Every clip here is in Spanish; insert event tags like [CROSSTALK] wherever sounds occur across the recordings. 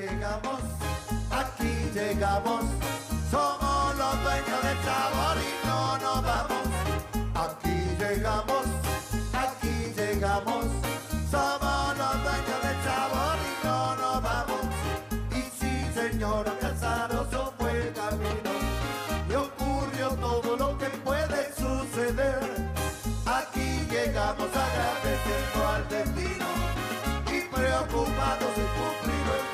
llegamos, aquí llegamos, somos los dueños del sabor y no nos vamos. Aquí llegamos, aquí llegamos, somos los dueños del sabor y no nos vamos. Y sí, señor, casaroso fue el camino y ocurrió todo lo que puede suceder. Aquí llegamos agradeciendo al destino y preocupados en cumplir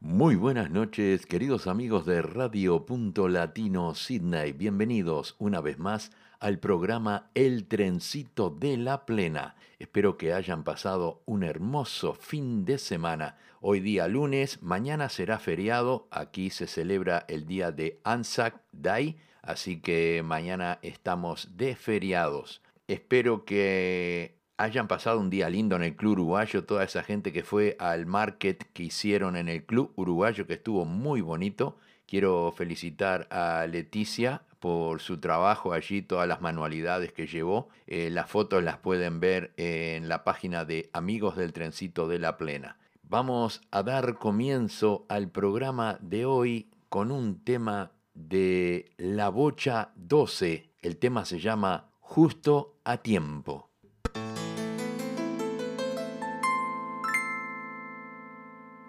Muy buenas noches, queridos amigos de Radio Punto Latino Sydney. Bienvenidos una vez más al programa El Trencito de la Plena. Espero que hayan pasado un hermoso fin de semana. Hoy día lunes, mañana será feriado. Aquí se celebra el día de Anzac Day, así que mañana estamos de feriados. Espero que hayan pasado un día lindo en el Club Uruguayo, toda esa gente que fue al market que hicieron en el Club Uruguayo, que estuvo muy bonito. Quiero felicitar a Leticia por su trabajo allí, todas las manualidades que llevó. Eh, las fotos las pueden ver en la página de Amigos del Trencito de la Plena. Vamos a dar comienzo al programa de hoy con un tema de La Bocha 12. El tema se llama Justo a Tiempo.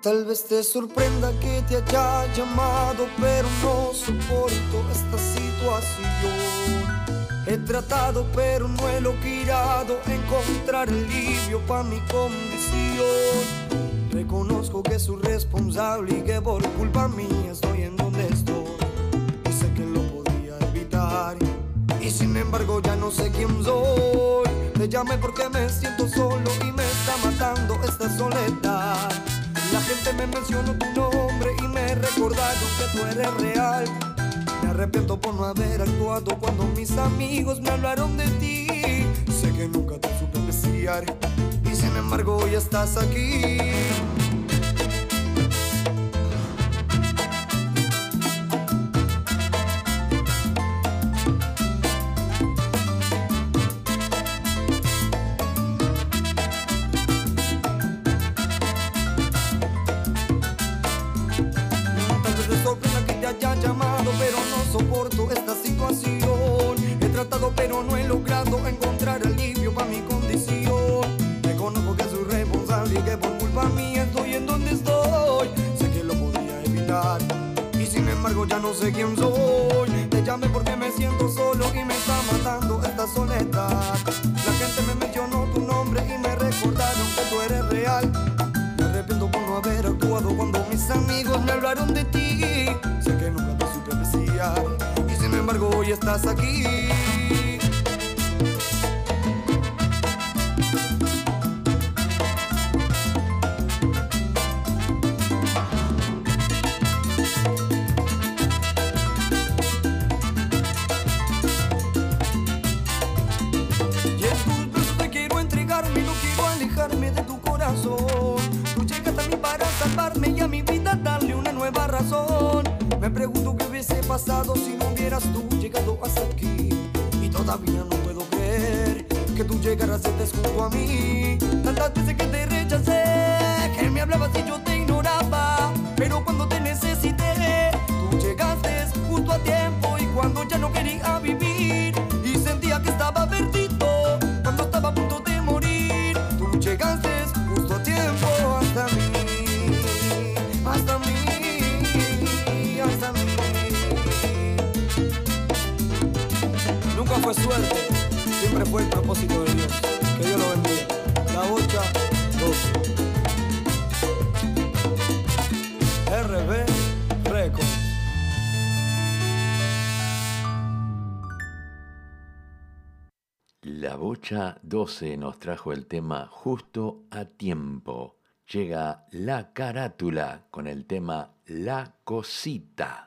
Tal vez te sorprenda que te haya llamado, pero no soporto esta situación. He tratado, pero no he logrado encontrar alivio para mi condición. Reconozco que soy responsable y que por culpa mía estoy en donde estoy. Y sé que lo podía evitar. Y sin embargo ya no sé quién soy. Te llamé porque me siento solo y me está matando esta soledad. La gente me mencionó tu nombre y me recordaron que tú eres real. Me arrepiento por no haber actuado cuando mis amigos me hablaron de ti. Sé que nunca te supe apreciar y sin embargo hoy estás aquí. Y a mi vida darle una nueva razón. Me pregunto qué hubiese pasado si no hubieras tú llegado hasta aquí. Y todavía no puedo creer que tú llegaras y estés junto a mí. Tantas veces que te rechacé, que me hablabas y yo te ignoraba. Pero cuando te necesité, tú llegaste justo a tiempo suerte, siempre fue el propósito de Dios. Que Dios lo bendiga. La bocha 12. RB Records. La Bocha 12 nos trajo el tema justo a tiempo. Llega la carátula con el tema La Cosita.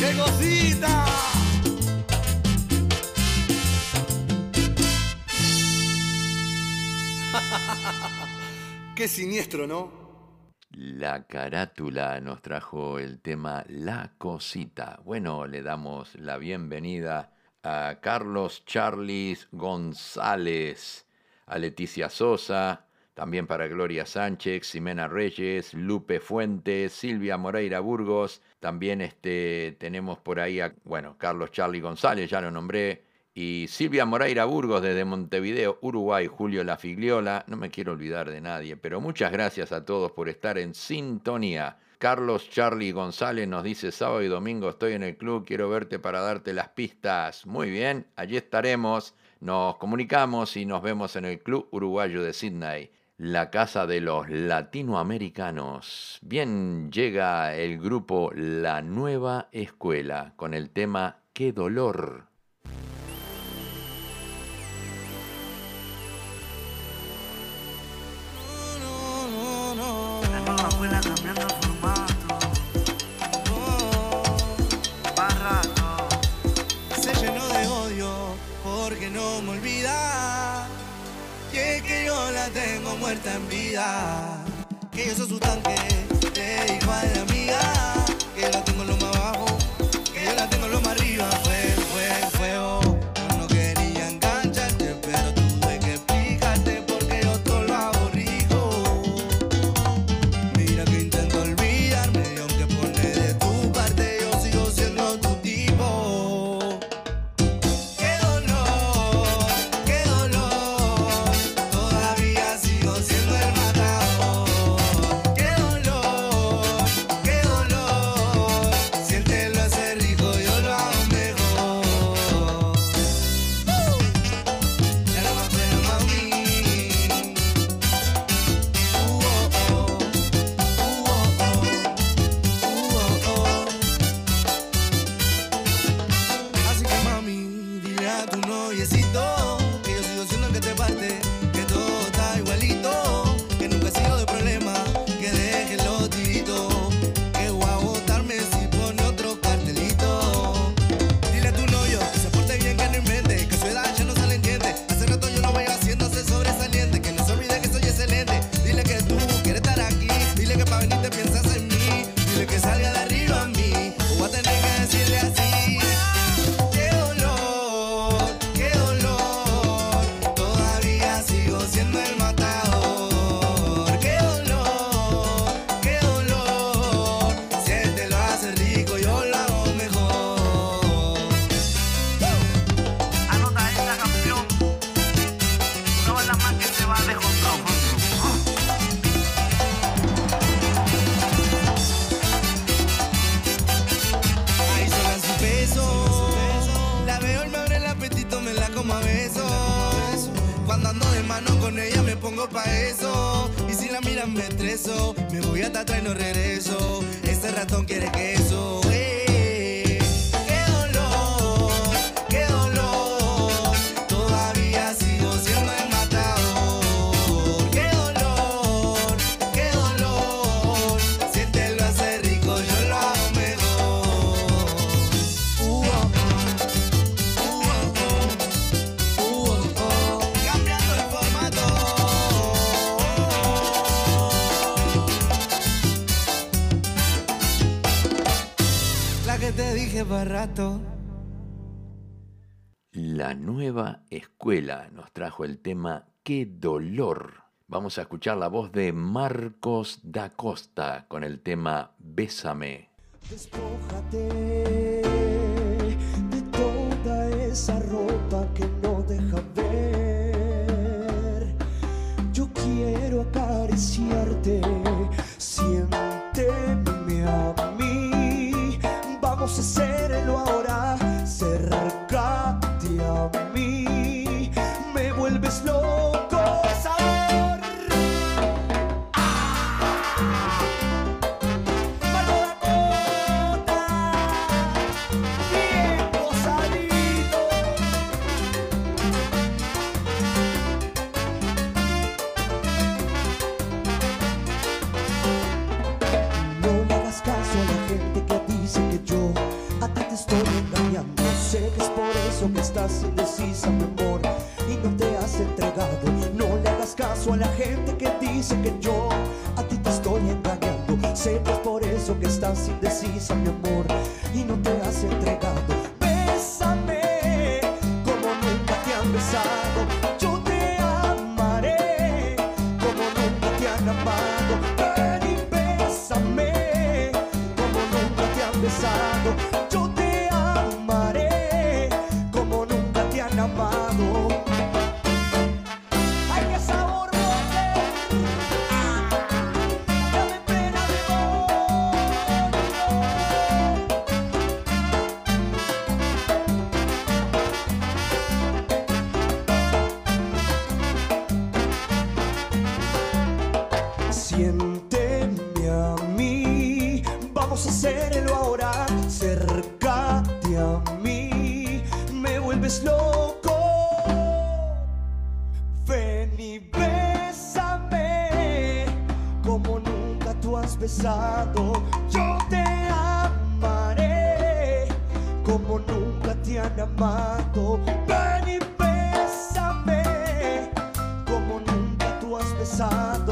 ¡Qué cosita! [LAUGHS] Qué siniestro, ¿no? La carátula nos trajo el tema La Cosita. Bueno, le damos la bienvenida a Carlos Charlis González, a Leticia Sosa, también para Gloria Sánchez, Ximena Reyes, Lupe Fuentes, Silvia Moreira Burgos. También este, tenemos por ahí a, bueno, Carlos Charlie González, ya lo nombré. Y Silvia Moreira Burgos desde Montevideo, Uruguay, Julio La Figliola. No me quiero olvidar de nadie, pero muchas gracias a todos por estar en sintonía. Carlos Charlie González nos dice sábado y domingo estoy en el club, quiero verte para darte las pistas. Muy bien, allí estaremos. Nos comunicamos y nos vemos en el Club Uruguayo de Sydney la casa de los latinoamericanos. Bien, llega el grupo La Nueva Escuela con el tema Qué dolor. Tengo muerta en vida. Que yo soy su tanque, te dijo Qué dolor. Vamos a escuchar la voz de Marcos da Costa con el tema Bésame. Despójate de toda esa ropa que no deja ver. Yo quiero acariciarte, siénteme estás indecisa, mi amor, y no te has entregado. No le hagas caso a la gente que dice que yo a ti te estoy engañando. Sé que es por eso que estás indecisa, mi amor, Yo te amaré como nunca te han amado. Ven y bésame como nunca tú has besado.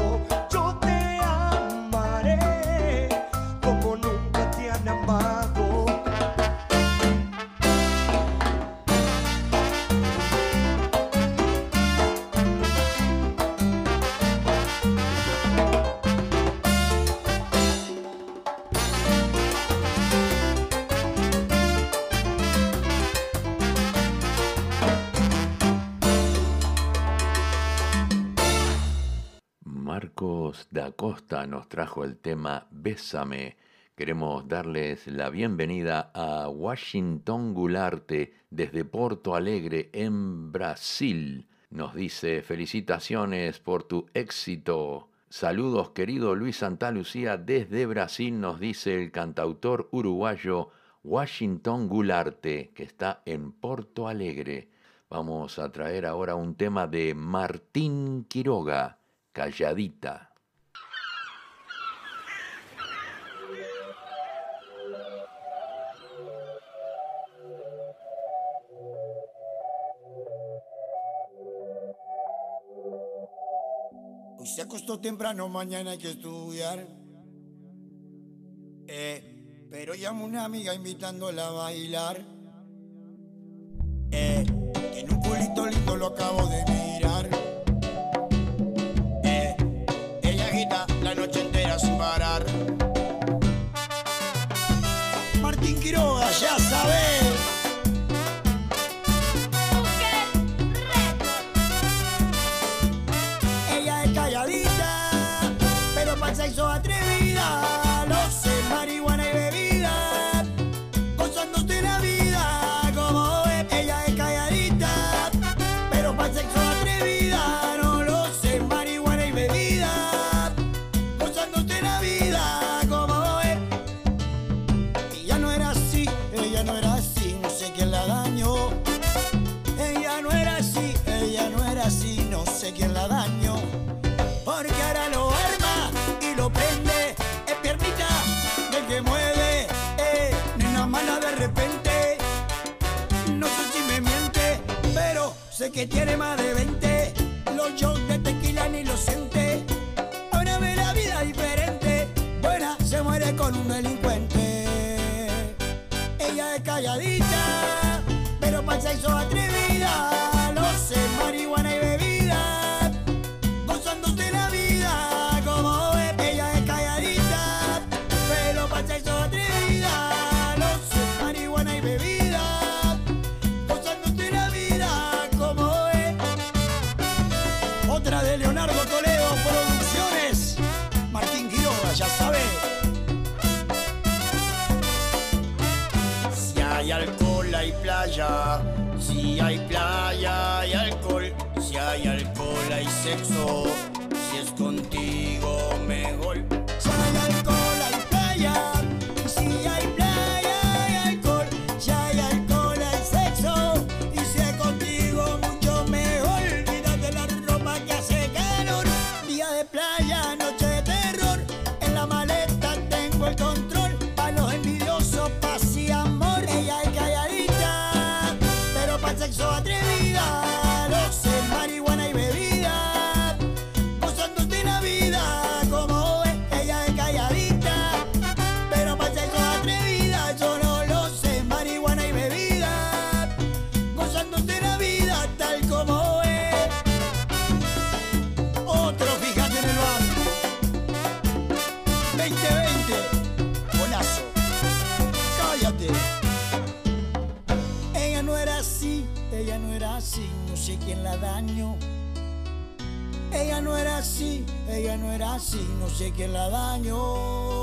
Nos trajo el tema Bésame. Queremos darles la bienvenida a Washington Gularte desde Porto Alegre, en Brasil. Nos dice felicitaciones por tu éxito. Saludos querido Luis Santa Lucía desde Brasil, nos dice el cantautor uruguayo Washington Gularte, que está en Porto Alegre. Vamos a traer ahora un tema de Martín Quiroga, Calladita. Se acostó temprano, mañana hay que estudiar. Eh, pero llamo una amiga invitándola a bailar. Eh, tiene un culito lindo, lo acabo de mirar. Eh, ella agita la noche entera sin parar. Martín Quiroga, ya sabes. no era así, no sé quién la dañó.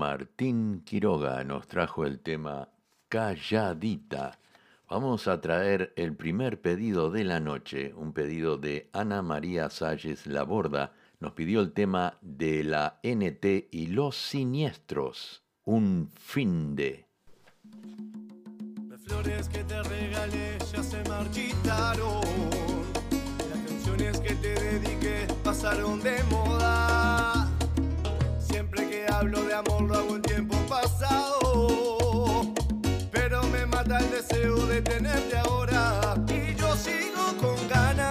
Martín Quiroga nos trajo el tema Calladita. Vamos a traer el primer pedido de la noche, un pedido de Ana María Salles Laborda. Nos pidió el tema de la NT y los siniestros, un fin de flores que te regalé ya se marchitaron. Las canciones que te dediqué pasaron de moda. Siempre que hablo de amor lo hago en tiempo pasado. Pero me mata el deseo de tenerte ahora. Y yo sigo con ganas.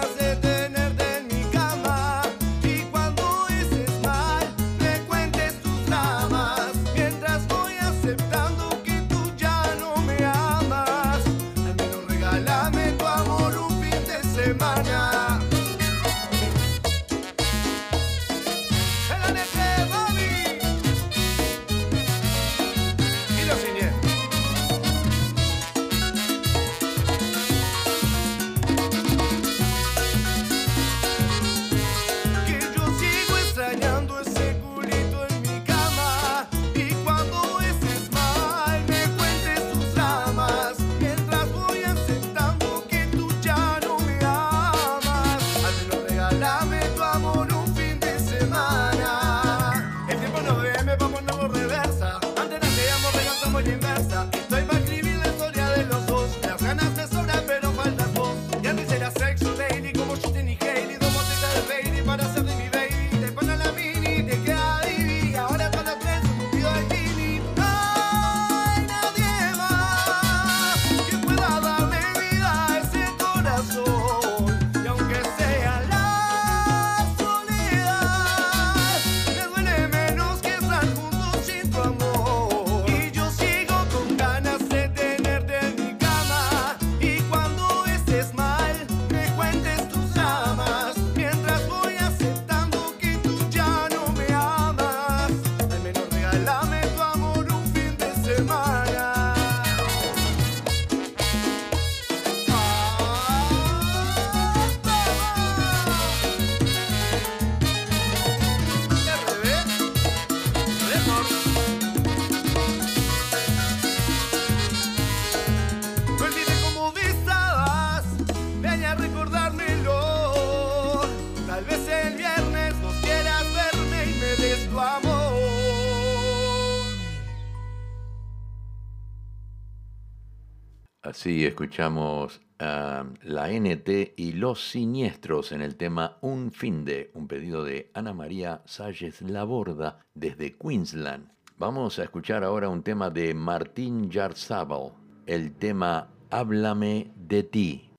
Sí, escuchamos um, la NT y Los Siniestros en el tema Un fin de, un pedido de Ana María Salles Laborda desde Queensland. Vamos a escuchar ahora un tema de Martín Yarzábal, el tema Háblame de ti.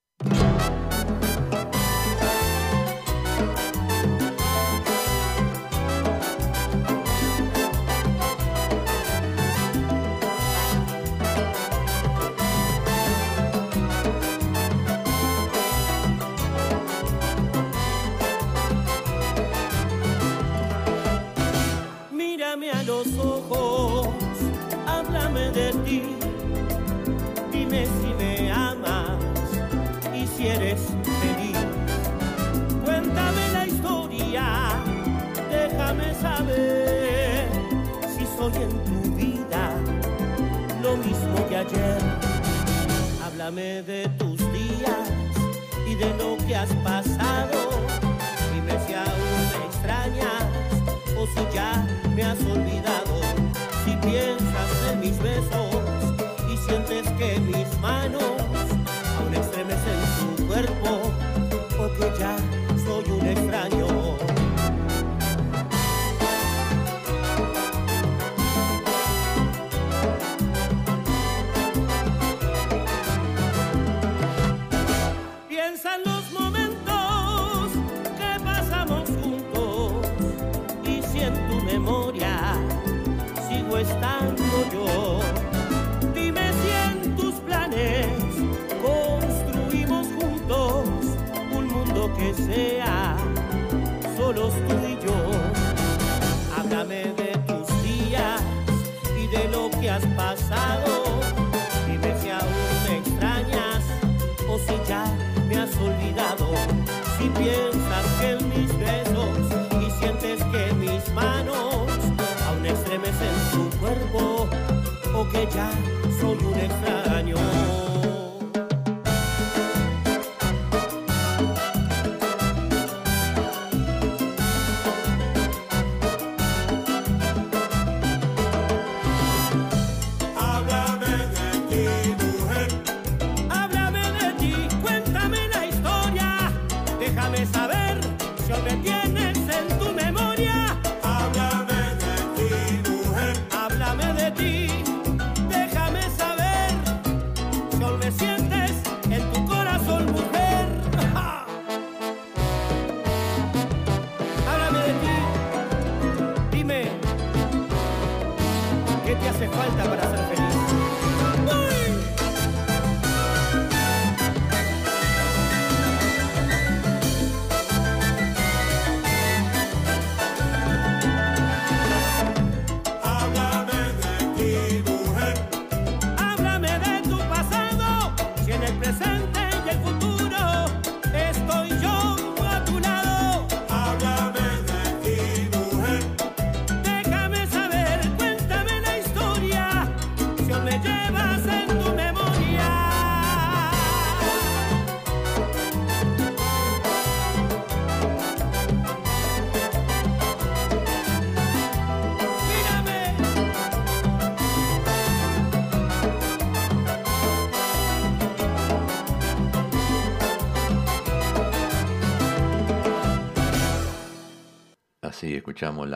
Déjame saber si soy en tu vida lo mismo que ayer. Háblame de tus días y de lo que has pasado. Dime si aún me extrañas o si ya me has olvidado. Si piensas en mis besos y sientes que mis manos aún estremecen tu cuerpo o que ya soy un extraño. Sea solos tú y yo. Háblame de tus días y de lo que has pasado. Dime si aún me extrañas o si ya me has olvidado. Si piensas que en mis besos y sientes que mis manos aún estremecen tu cuerpo o que ya soy un extraño. Falta para ser feliz.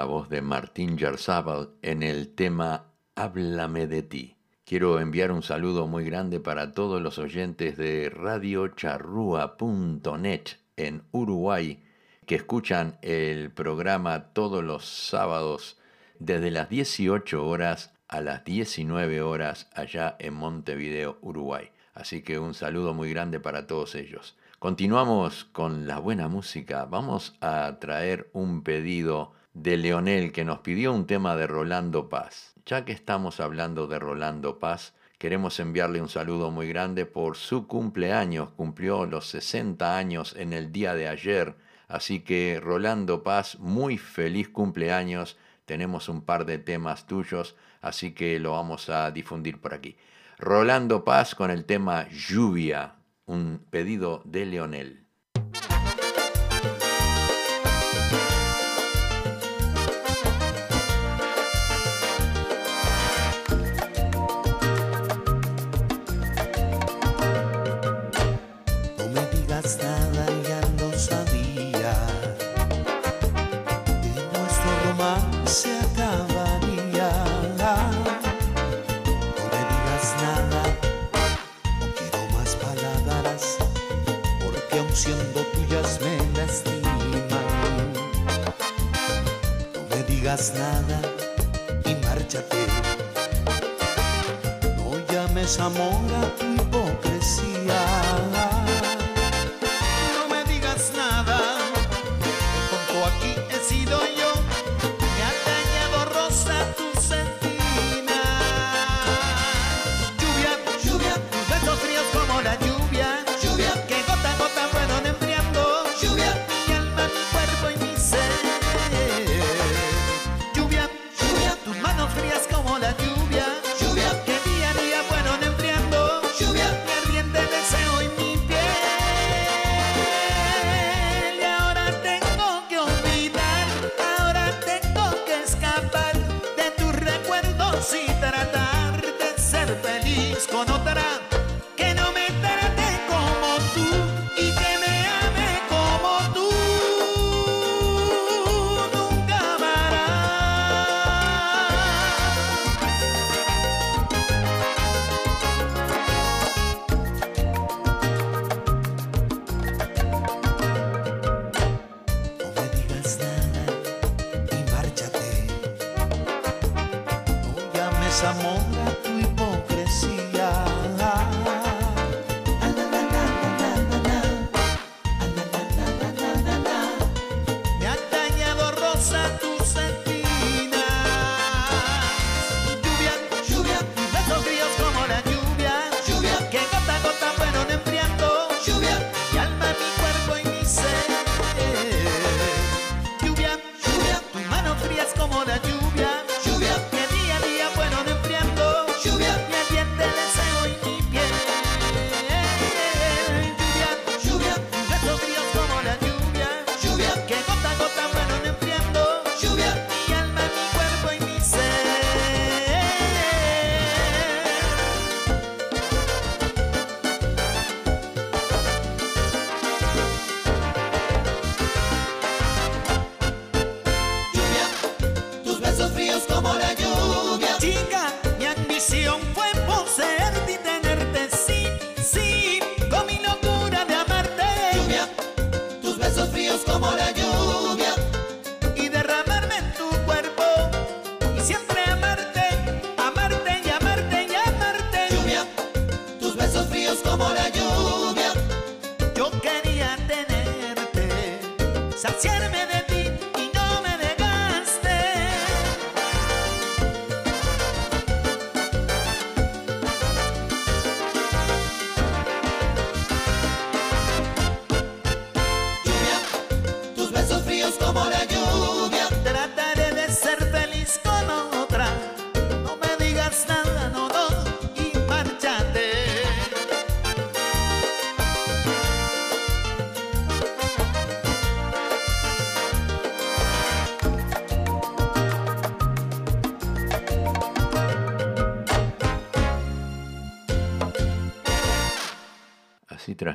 Voz de Martín Yarzábal en el tema Háblame de ti. Quiero enviar un saludo muy grande para todos los oyentes de radiocharrúa.net en Uruguay que escuchan el programa todos los sábados desde las 18 horas a las 19 horas allá en Montevideo, Uruguay. Así que un saludo muy grande para todos ellos. Continuamos con la buena música. Vamos a traer un pedido de Leonel que nos pidió un tema de Rolando Paz. Ya que estamos hablando de Rolando Paz, queremos enviarle un saludo muy grande por su cumpleaños. Cumplió los 60 años en el día de ayer. Así que Rolando Paz, muy feliz cumpleaños. Tenemos un par de temas tuyos, así que lo vamos a difundir por aquí. Rolando Paz con el tema Lluvia, un pedido de Leonel. nada ya no sabía. De nuestro romance acabaría. No me digas nada, no quiero más palabras, porque aun siendo tuyas me lastiman. No me digas nada y márchate. No llames amor a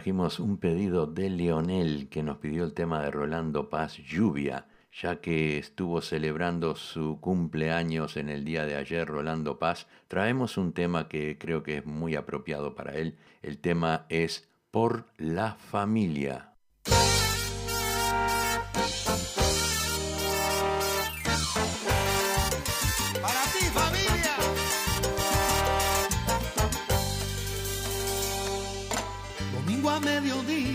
trajimos un pedido de Leonel que nos pidió el tema de Rolando Paz Lluvia, ya que estuvo celebrando su cumpleaños en el día de ayer Rolando Paz, traemos un tema que creo que es muy apropiado para él. El tema es Por la familia.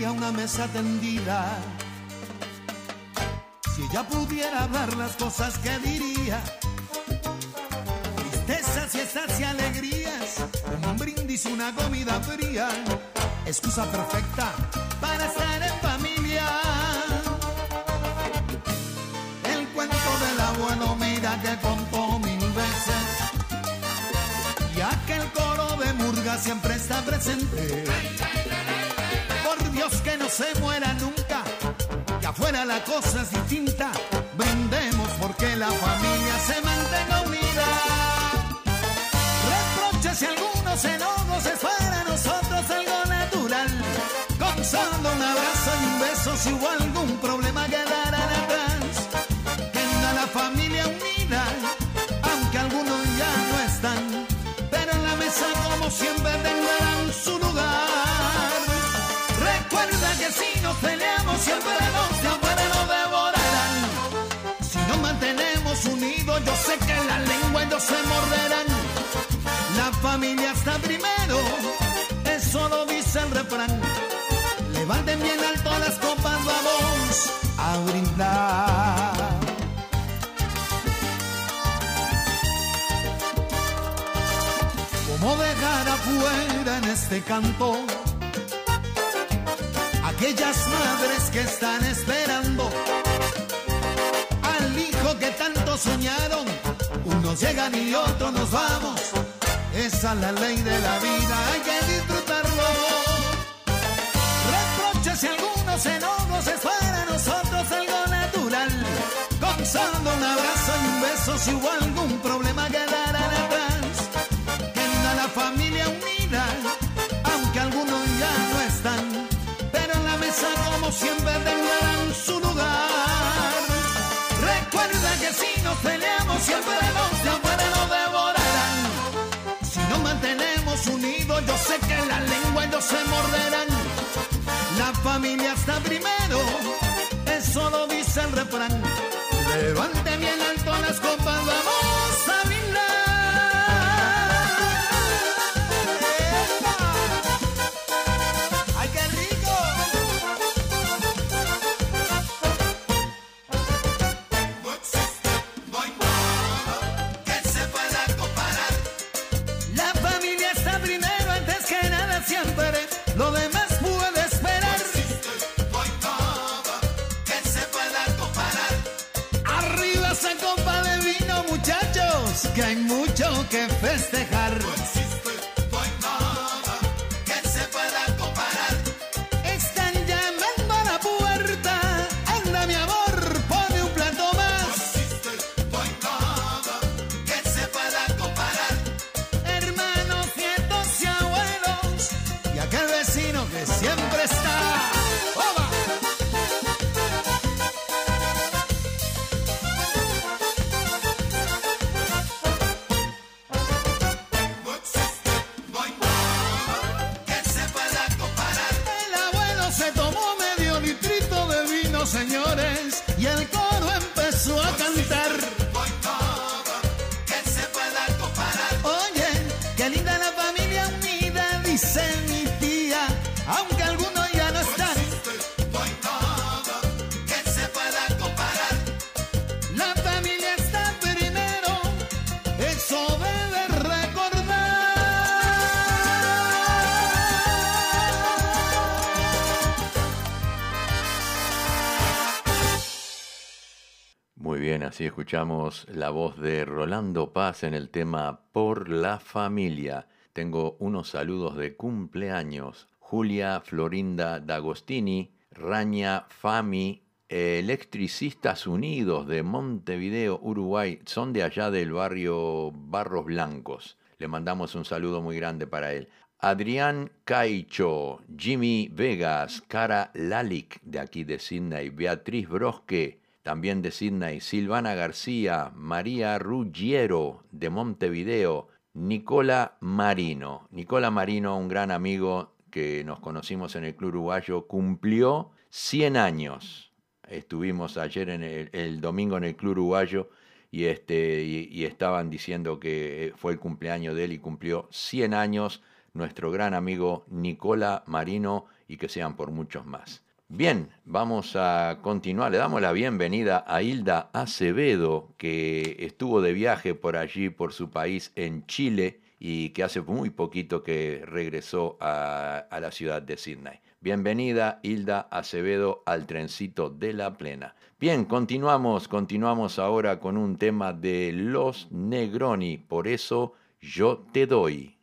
había una mesa tendida. Si ella pudiera hablar las cosas que diría, tristezas, fiestas y alegrías, un brindis, una comida fría, excusa perfecta para estar en familia. El cuento del abuelo, mira que contó mil veces, ya que el coro de murga siempre está presente. Ay, ay, ay, por Dios que no se muera nunca. Que afuera la cosa es distinta. Brindemos porque la familia se mantenga unida. Reproches y algunos enojos es para nosotros algo natural. Con solo un abrazo y un beso si hubo algún problema peleamos siempre nos afuera nos devorarán. Si nos mantenemos unidos, yo sé que la lengua ellos se morderán. La familia está primero, eso lo dice el refrán. Levanten bien alto las copas, vamos a brindar. ¿Cómo dejar afuera en este canto aquellas madres que están esperando al hijo que tanto soñaron? Unos llegan y otros nos vamos. Esa es la ley de la vida, hay que disfrutarlo. Reproches y algunos enojos es para nosotros algo natural. Con un abrazo y un beso si hubo algún problema quedarán atrás. La familia unida, si nos peleamos siempre los de afuera nos devorarán. Si nos mantenemos unidos, yo sé que la lengua ellos se morderán. La familia está primero, eso lo dice el refrán. Levante bien alto las copas, vamos Muy bien, así escuchamos la voz de Rolando Paz en el tema Por la familia. Tengo unos saludos de cumpleaños. Julia Florinda D'Agostini, Raña Fami, Electricistas Unidos de Montevideo, Uruguay, son de allá del barrio Barros Blancos. Le mandamos un saludo muy grande para él. Adrián Caicho, Jimmy Vegas, Cara Lalic de aquí de Sydney, Beatriz Brosque, también de Sydney, Silvana García, María Ruggiero de Montevideo, Nicola Marino. Nicola Marino, un gran amigo que nos conocimos en el Club Uruguayo, cumplió 100 años. Estuvimos ayer en el, domingo en el Club Uruguayo y, este, y, y estaban diciendo que fue el cumpleaños de él y cumplió 100 años nuestro gran amigo Nicola Marino y que sean por muchos más. Bien, vamos a continuar. Le damos la bienvenida a Hilda Acevedo, que estuvo de viaje por allí, por su país, en Chile, y que hace muy poquito que regresó a, la ciudad de Sydney. Bienvenida, Hilda Acevedo, al trencito de la plena. Bien, continuamos, continuamos ahora con un tema de Los Negroni, por eso yo te doy.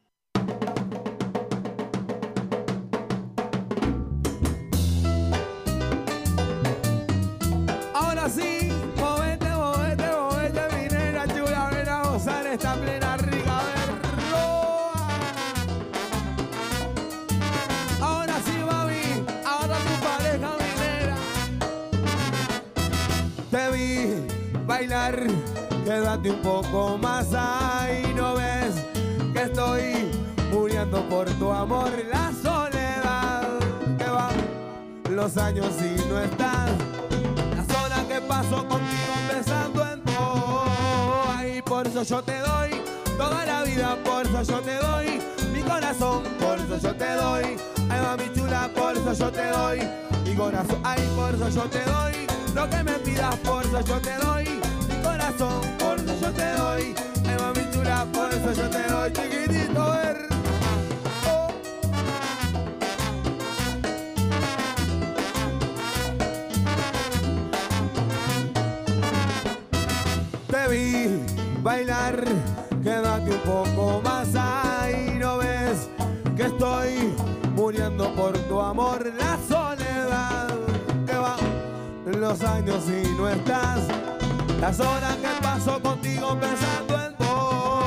Bailar, quédate un poco más ahí, no ves que estoy muriendo por tu amor, la soledad que va los años y no estás. Las horas que paso contigo pensando en todo. Ay, por eso yo te doy toda la vida, por eso yo te doy mi corazón, por eso yo te doy. Ay, mami chula, por eso yo te doy mi corazón. Ay, por eso yo te doy lo que me pidas, por eso yo te doy mi por eso yo te doy. Ay, mami chula, por eso yo te doy chiquitito, ver. Oh. te vi bailar, quédate un poco más ahí, no ves que estoy muriendo por tu amor, la soledad que va los años y no estás, las horas que paso contigo pensando en vos,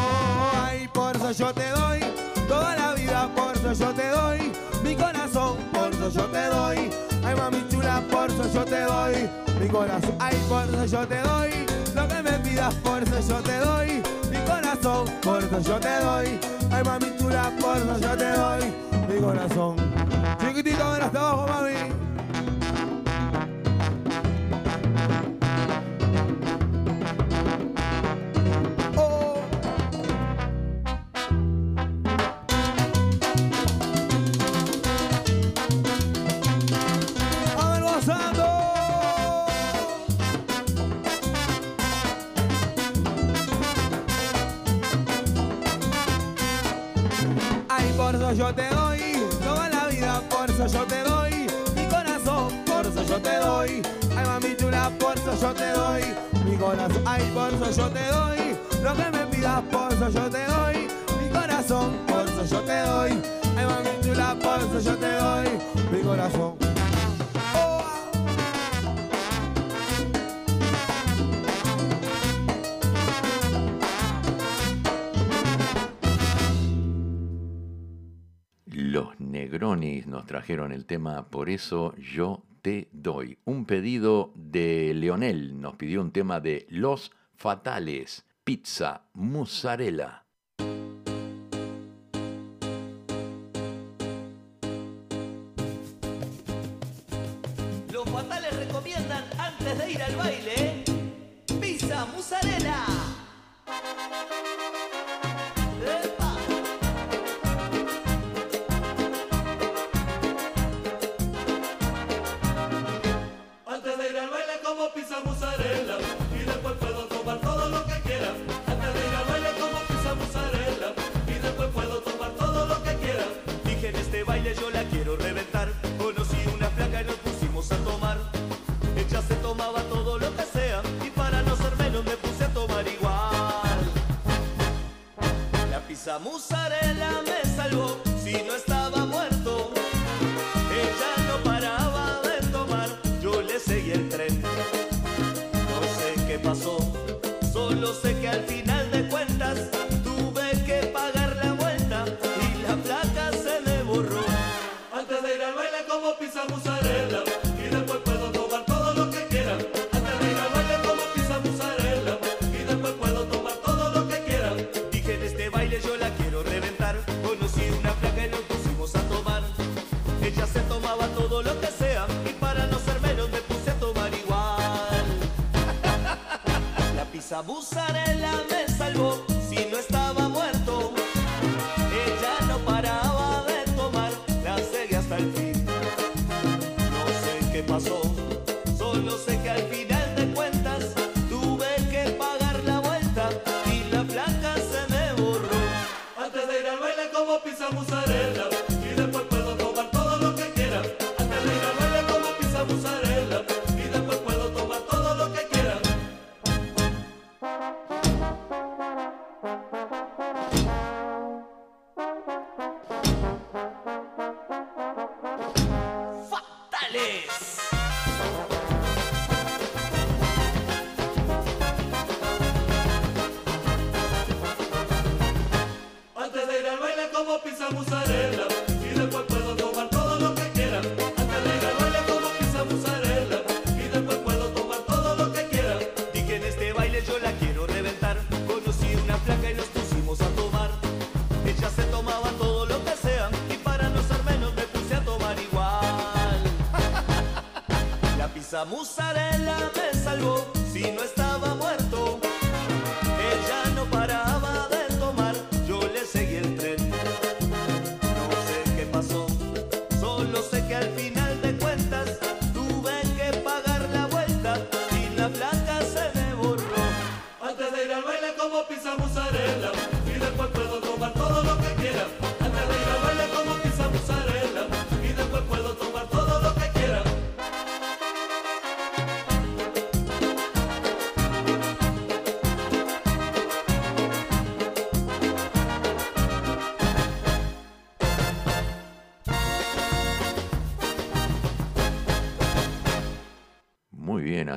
ay, por eso yo te doy toda la vida, por eso yo te doy mi corazón, por eso yo te doy, ay mami chula, por eso yo te doy mi corazón, ay, por eso yo te doy lo que me pidas, por eso yo te doy mi corazón, por eso yo te doy, ay mami chula, por eso yo te doy mi corazón. Chiquitito, ven hasta abajo, mami. Yo te doy toda la vida, por eso yo te doy mi corazón, por eso yo te doy. Ay, mami chula, por eso yo te doy mi corazón. Ay, por eso yo te doy lo que me pidas, por eso yo te doy mi corazón, por eso yo te doy. Ay, mami chula, por eso yo te doy mi corazón. Los Negronis nos trajeron el tema Por eso yo te doy. Un pedido de Leonel. Nos pidió un tema de Los Fatales. Pizza, mozzarella.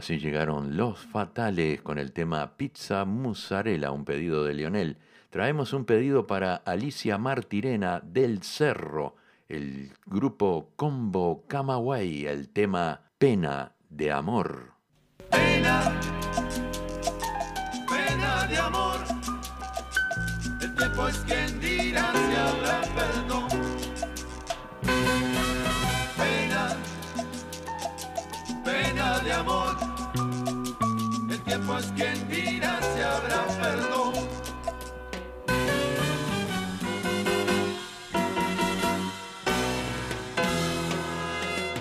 Así llegaron los fatales con el tema Pizza Mozzarella, un pedido de Lionel. Traemos un pedido para Alicia Martirena del Cerro, el grupo Combo Camagüey, el tema Pena de Amor. Pena, pena de amor. El tiempo es quien dirá si habrá perdón. Pena, pena de amor tiempos pues quien dirá si habrá perdón.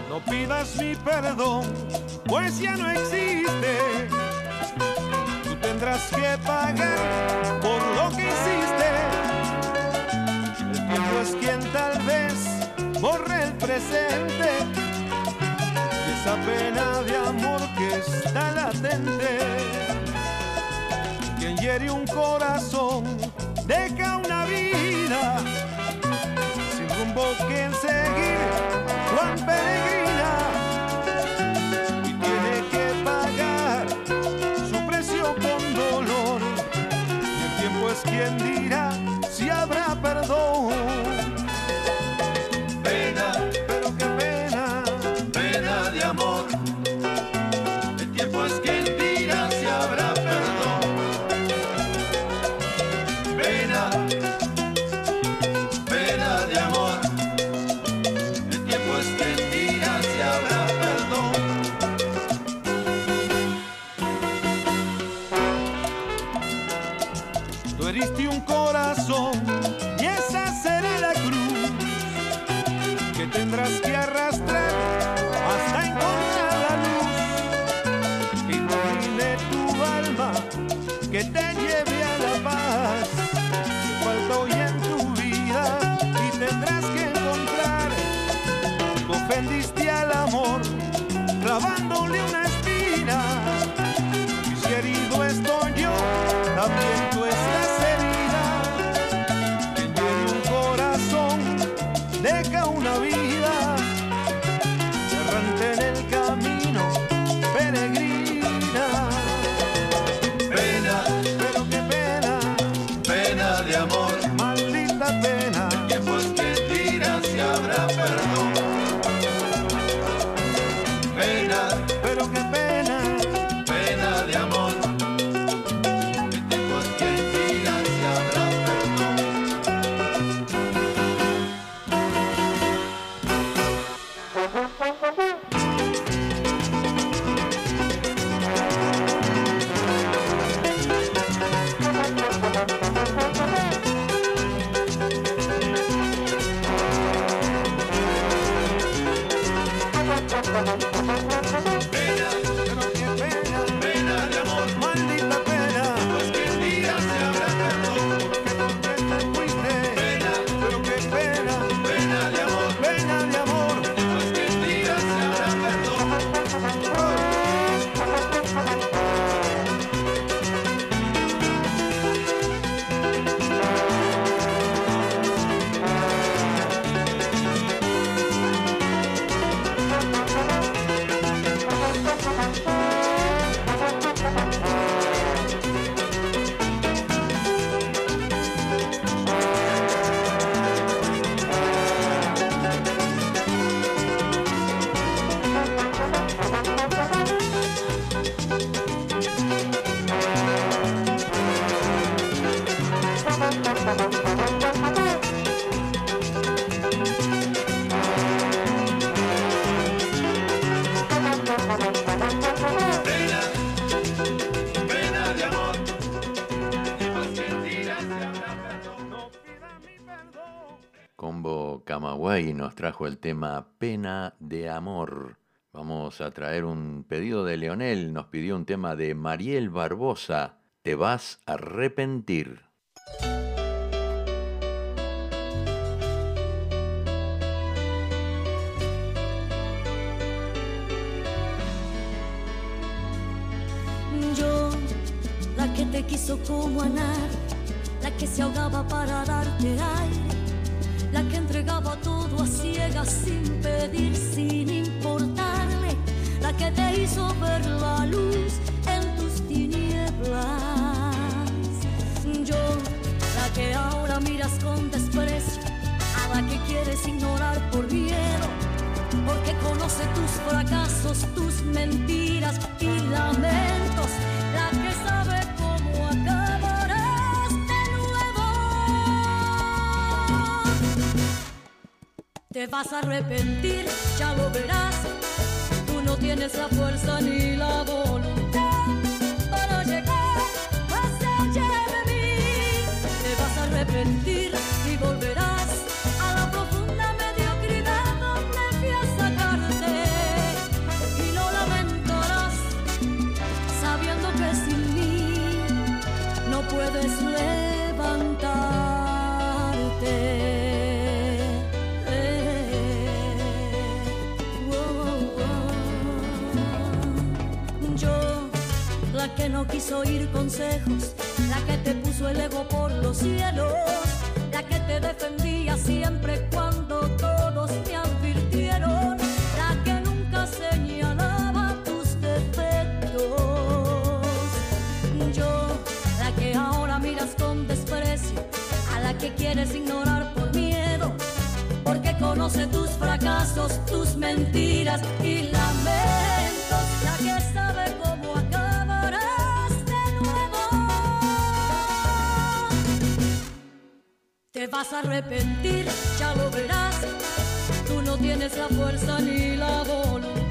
No pidas mi perdón, pues ya no existe. Tú tendrás que pagar por lo que hiciste. El tiempo es quien tal vez borre el presente. Esa pena de amor que está latente. Quien hiere un corazón deja una vida sin rumbo que seguir. Juan Pérez trajo el tema Pena de Amor. Vamos a traer un pedido de Leonel, nos pidió un tema de Mariel Barbosa, Te vas a arrepentir. Yo, la que te quiso como a la que se ahogaba para darte aire, la que entregaba todo a ciegas sin pedir, sin importarle, la que te hizo ver la luz en tus tinieblas. Yo, la que ahora miras con desprecio, a la que quieres ignorar por miedo porque conoce tus fracasos, tus mentiras y lamentos, Te vas a arrepentir, ya lo verás, tú no tienes la fuerza ni la voluntad no quiso oír consejos, la que te puso el ego por los cielos, la que te defendía siempre cuando todos te advirtieron, la que nunca señalaba tus defectos. Yo, la que ahora miras con desprecio, a la que quieres ignorar por miedo, porque conoce tus fracasos, tus mentiras y lamentos, vas a arrepentir, ya lo verás, tú no tienes la fuerza ni la voluntad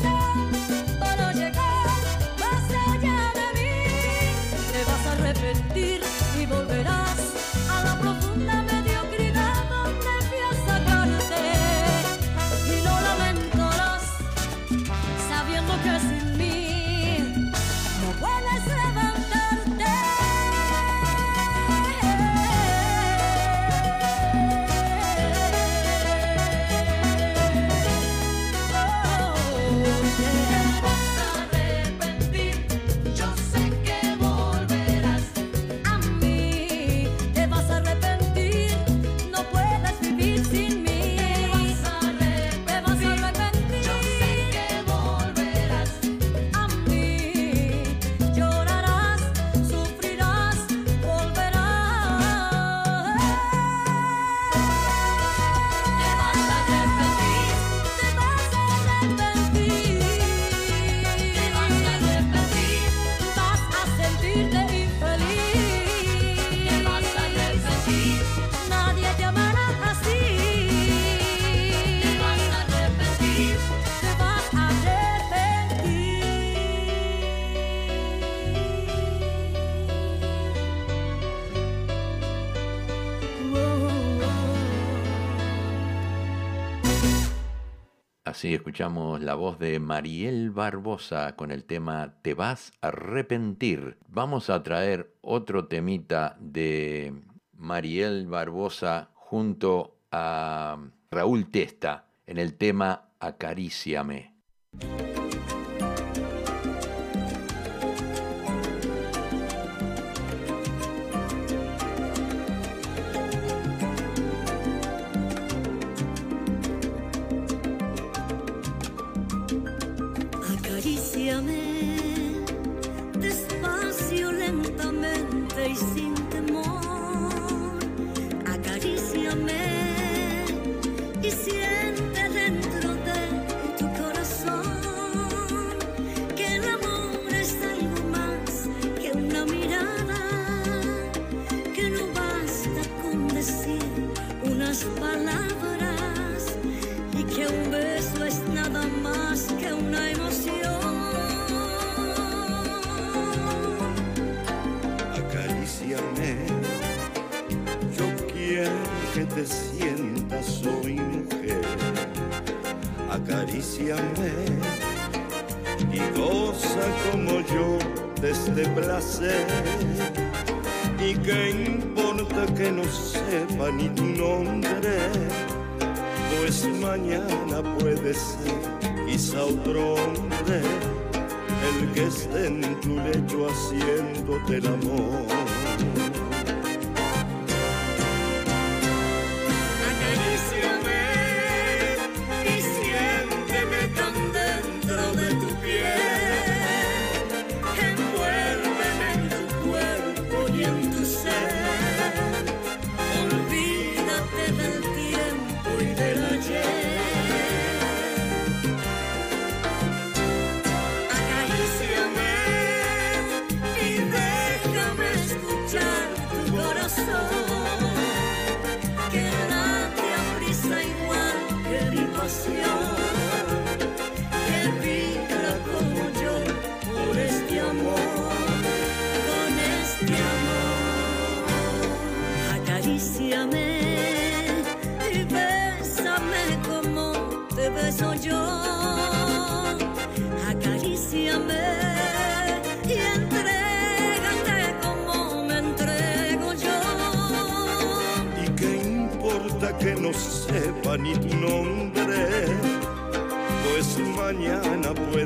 escuchamos la voz de Mariel Barbosa con el tema Te vas a arrepentir. Vamos a traer otro temita de Mariel Barbosa junto a Raúl Testa en el tema Acaríciame. Acaríciame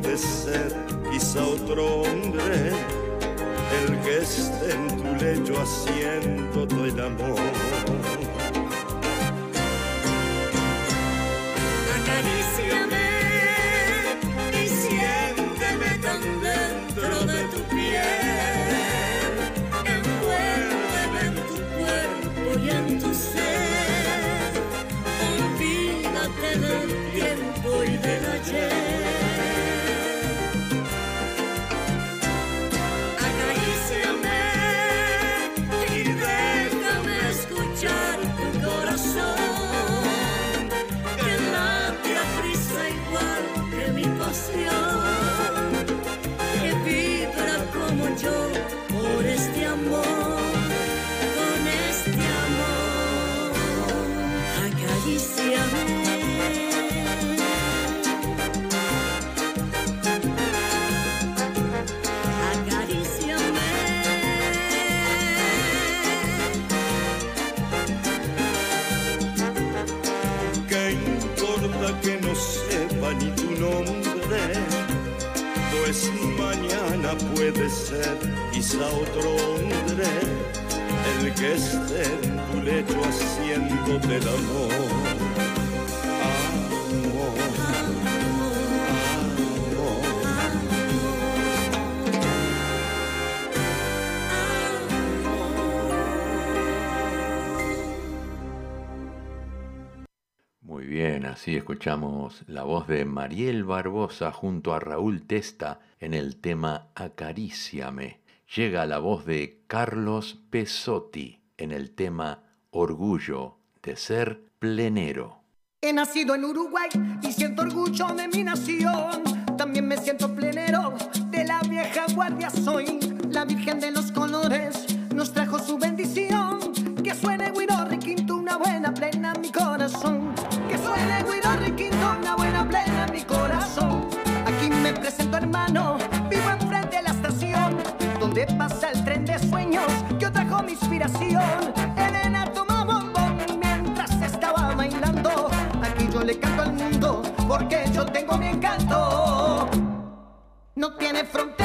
debe ser quizá otro hombre el que esté en tu lecho haciéndote el amor. puede ser quizá otro hombre el que esté en tu lecho haciéndote el amor. escuchamos la voz de Mariel Barbosa junto a Raúl Testa en el tema Acaríciame. Llega la voz de Carlos Pesotti en el tema Orgullo de ser plenero. He nacido en Uruguay y siento orgullo de mi nación. También me siento plenero, de la vieja guardia soy. La Virgen de los Colores nos trajo su bendición. pasa el tren de sueños que trajo mi inspiración. Elena toma bombón mientras estaba bailando. Aquí yo le canto al mundo porque yo tengo mi encanto. No tiene frontera.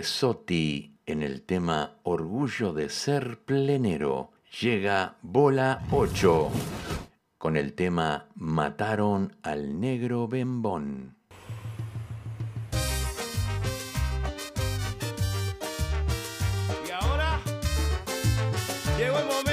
Pesotti en el tema Orgullo de ser plenero. Llega Bola 8 con el tema Mataron al negro Bembón. Y ahora llegó el momento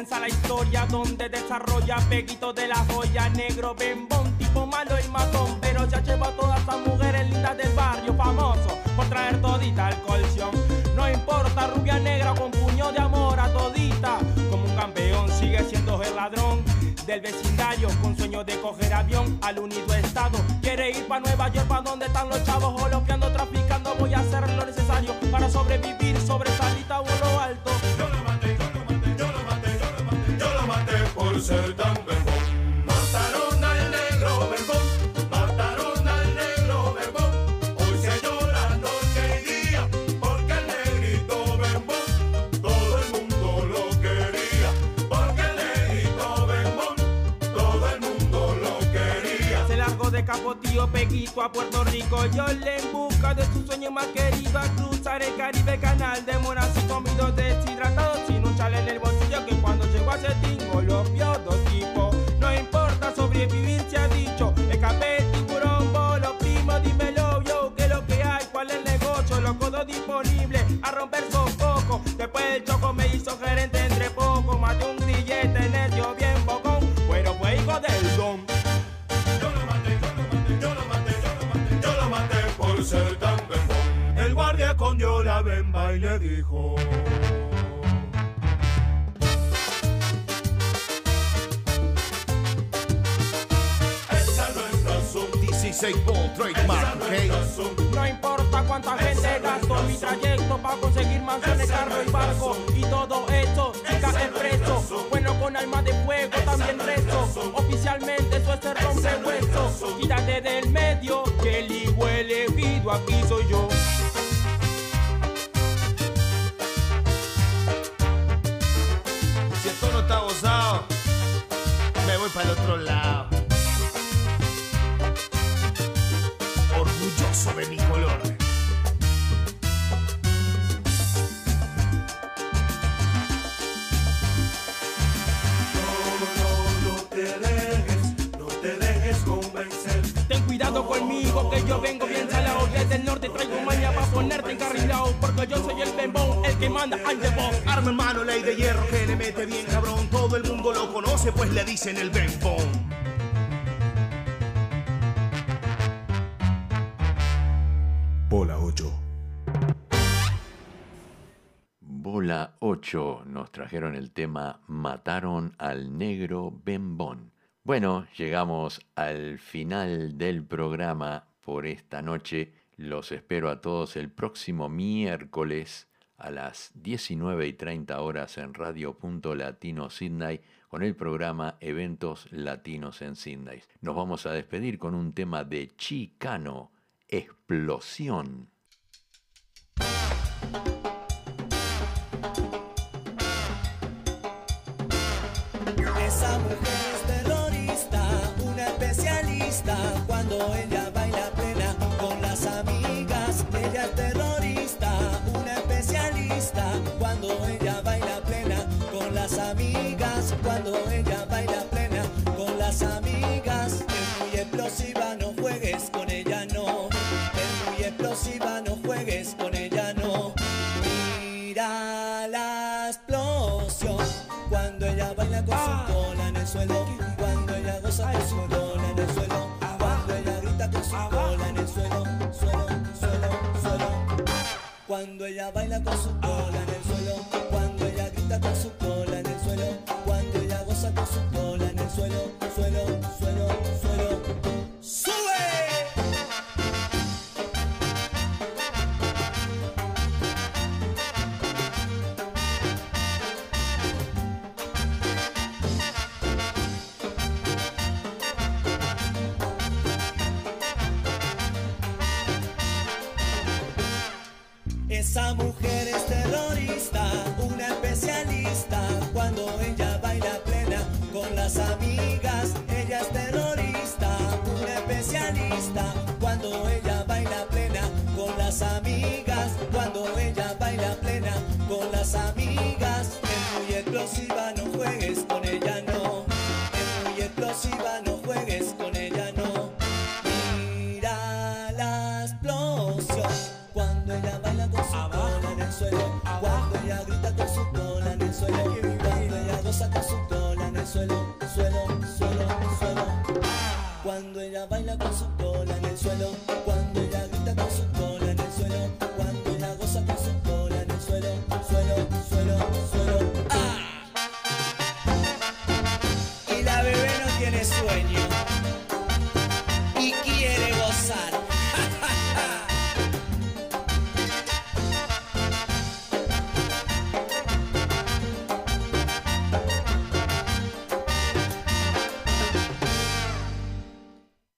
comienza la historia donde desarrolla Peguito de la joya, negro bembón, tipo malo y matón, pero ya lleva a todas las mujeres lindas del barrio famoso por traer todita al colchón. No importa, rubia negra con puño de amor a todita, como un campeón sigue siendo el ladrón del vecindario con sueño de coger avión al unido estado. Quiere ir para Nueva York, para donde están los your leg. Esa no es razón. 16 Ball Trademark, ¿ok? No importa cuánta gente gastó mi trayecto para conseguir mansiones, carro y barco y todo esto, chica expreso. Bueno con alma de fuego también rezo. Oficialmente eso es el rompehueso. Quítate del medio que el hijo elegido aquí soy yo. Para el otro lado. Orgulloso de mi color. No, no te dejes, no te dejes convencer. Ten cuidado conmigo que yo vengo bien salado Desde el norte traigo maña para ponerte encarrilado Porque yo soy el bembón, que manda al de voz Arma hermano, ley de hierro que le mete bien cabrón. Todo el mundo lo conoce, pues le dicen el bembón. Bola 8. Bola 8 nos trajeron el tema Mataron al negro Bembón. Bueno, llegamos al final del programa por esta noche. Los espero a todos el próximo miércoles a las 19 y 30 horas en Radio Punto Latino Sydney con el programa Eventos Latinos en Sydney. Nos vamos a despedir con un tema de Chicano, Explosión. Ella baila plena con las amigas. Es muy explosiva, no juegues con ella, no. Es muy explosiva, no juegues con ella, no. Mira la explosión cuando ella baila con su cola en el suelo, cuando ella goza con su cola en el suelo, cuando ella grita con su cola en el suelo, suelo, suelo, suelo. Cuando ella baila con su cola